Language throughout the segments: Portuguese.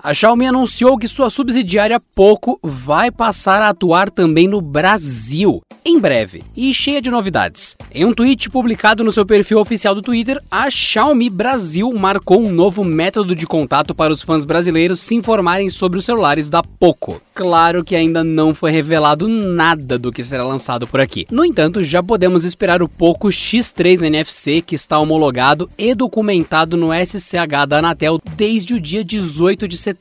A Xiaomi anunciou que sua subsidiária Poco vai passar a atuar também no Brasil em breve e cheia de novidades. Em um tweet publicado no seu perfil oficial do Twitter, a Xiaomi Brasil marcou um novo método de contato para os fãs brasileiros se informarem sobre os celulares da Poco. Claro que ainda não foi revelado nada do que será lançado por aqui. No entanto, já podemos esperar o Poco X3 NFC que está homologado e documentado no SCH da Anatel desde o dia 18 de setembro.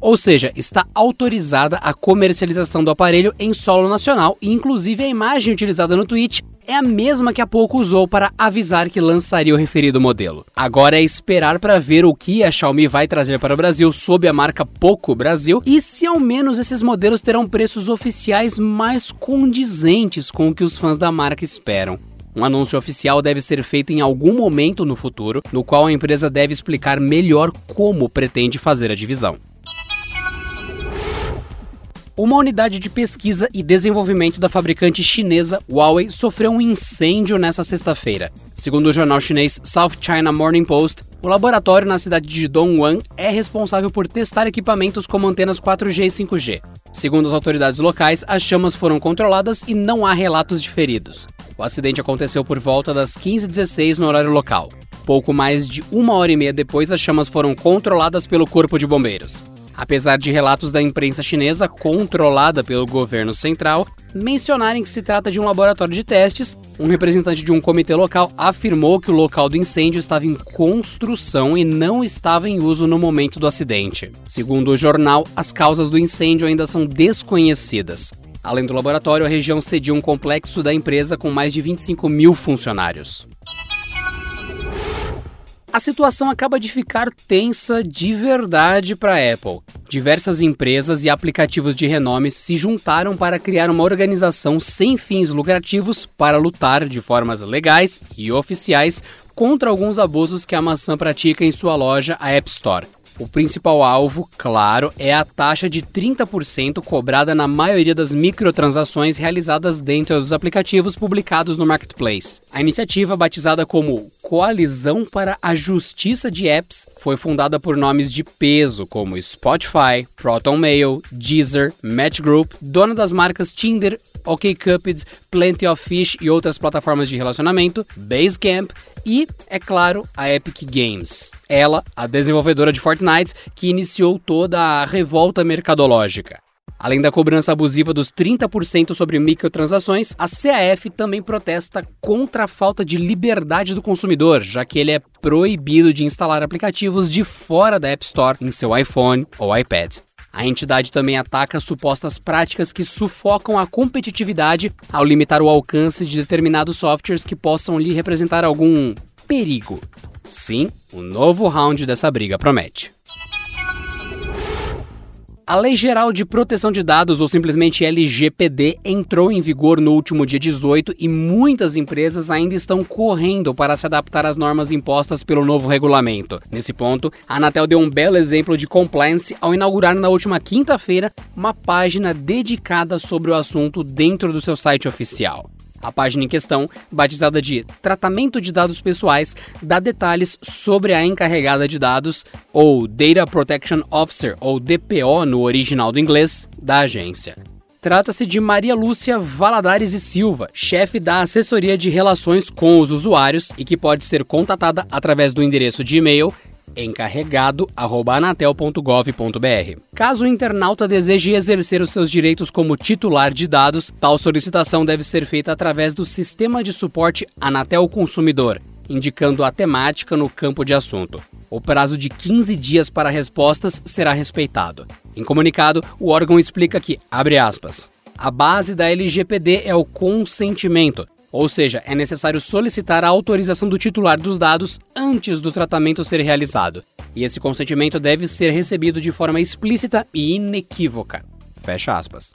Ou seja, está autorizada a comercialização do aparelho em solo nacional e inclusive a imagem utilizada no tweet é a mesma que há pouco usou para avisar que lançaria o referido modelo. Agora é esperar para ver o que a Xiaomi vai trazer para o Brasil sob a marca Poco Brasil e se ao menos esses modelos terão preços oficiais mais condizentes com o que os fãs da marca esperam. Um anúncio oficial deve ser feito em algum momento no futuro, no qual a empresa deve explicar melhor como pretende fazer a divisão. Uma unidade de pesquisa e desenvolvimento da fabricante chinesa Huawei sofreu um incêndio nesta sexta-feira. Segundo o jornal chinês South China Morning Post, o laboratório na cidade de Dongguan é responsável por testar equipamentos como antenas 4G e 5G. Segundo as autoridades locais, as chamas foram controladas e não há relatos de feridos. O acidente aconteceu por volta das 15h16 no horário local. Pouco mais de uma hora e meia depois, as chamas foram controladas pelo Corpo de Bombeiros. Apesar de relatos da imprensa chinesa, controlada pelo governo central, mencionarem que se trata de um laboratório de testes, um representante de um comitê local afirmou que o local do incêndio estava em construção e não estava em uso no momento do acidente. Segundo o jornal, as causas do incêndio ainda são desconhecidas. Além do laboratório, a região cedia um complexo da empresa com mais de 25 mil funcionários a situação acaba de ficar tensa de verdade para a Apple. Diversas empresas e aplicativos de renome se juntaram para criar uma organização sem fins lucrativos para lutar de formas legais e oficiais contra alguns abusos que a maçã pratica em sua loja, a App Store. O principal alvo, claro, é a taxa de 30% cobrada na maioria das microtransações realizadas dentro dos aplicativos publicados no Marketplace. A iniciativa, batizada como Coalizão para a Justiça de Apps, foi fundada por nomes de peso como Spotify, ProtonMail, Deezer, Match Group, dona das marcas Tinder, OkCupid, Plenty of Fish e outras plataformas de relacionamento, Basecamp e, é claro, a Epic Games. Ela, a desenvolvedora de Fortnite, que iniciou toda a revolta mercadológica. Além da cobrança abusiva dos 30% sobre microtransações, a CAF também protesta contra a falta de liberdade do consumidor, já que ele é proibido de instalar aplicativos de fora da App Store em seu iPhone ou iPad. A entidade também ataca supostas práticas que sufocam a competitividade ao limitar o alcance de determinados softwares que possam lhe representar algum perigo. Sim, o novo round dessa briga promete. A Lei Geral de Proteção de Dados, ou simplesmente LGPD, entrou em vigor no último dia 18 e muitas empresas ainda estão correndo para se adaptar às normas impostas pelo novo regulamento. Nesse ponto, a Anatel deu um belo exemplo de compliance ao inaugurar na última quinta-feira uma página dedicada sobre o assunto dentro do seu site oficial. A página em questão, batizada de Tratamento de Dados Pessoais, dá detalhes sobre a encarregada de dados, ou Data Protection Officer, ou DPO no original do inglês, da agência. Trata-se de Maria Lúcia Valadares e Silva, chefe da assessoria de relações com os usuários e que pode ser contatada através do endereço de e-mail encarregado@anatel.gov.br. Caso o internauta deseje exercer os seus direitos como titular de dados, tal solicitação deve ser feita através do sistema de suporte Anatel Consumidor, indicando a temática no campo de assunto. O prazo de 15 dias para respostas será respeitado. Em comunicado, o órgão explica que, abre aspas, a base da LGPD é o consentimento, ou seja, é necessário solicitar a autorização do titular dos dados antes do tratamento ser realizado. E esse consentimento deve ser recebido de forma explícita e inequívoca. Fecha aspas.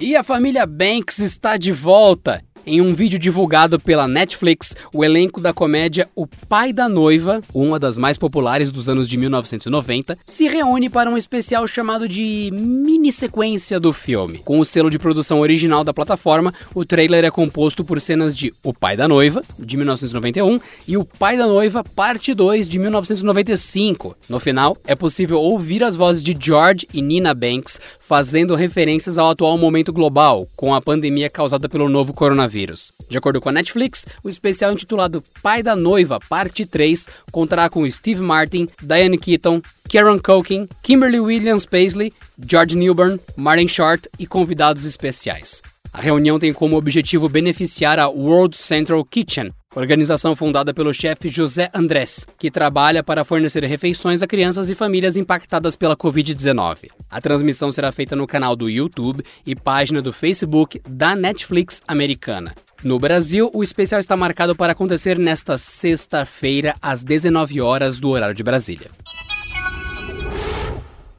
E a família Banks está de volta. Em um vídeo divulgado pela Netflix, o elenco da comédia O Pai da Noiva, uma das mais populares dos anos de 1990, se reúne para um especial chamado de mini sequência do filme. Com o selo de produção original da plataforma, o trailer é composto por cenas de O Pai da Noiva, de 1991, e O Pai da Noiva, parte 2, de 1995. No final, é possível ouvir as vozes de George e Nina Banks fazendo referências ao atual momento global, com a pandemia causada pelo novo coronavírus. De acordo com a Netflix, o especial intitulado Pai da Noiva, parte 3, contará com Steve Martin, Diane Keaton, Karen Culkin, Kimberly Williams Paisley, George Newbern, Martin Short e convidados especiais. A reunião tem como objetivo beneficiar a World Central Kitchen, organização fundada pelo chefe José Andrés, que trabalha para fornecer refeições a crianças e famílias impactadas pela Covid-19. A transmissão será feita no canal do YouTube e página do Facebook da Netflix americana. No Brasil, o especial está marcado para acontecer nesta sexta-feira, às 19 horas do horário de Brasília.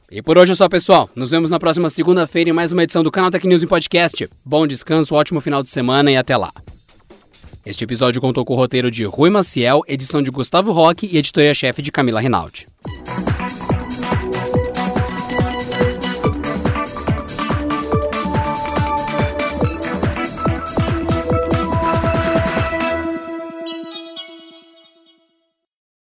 E por hoje é só, pessoal. Nos vemos na próxima segunda-feira em mais uma edição do Canal Tech News em Podcast. Bom descanso, ótimo final de semana e até lá. Este episódio contou com o roteiro de Rui Maciel, edição de Gustavo Roque e editoria-chefe de Camila Rinaldi.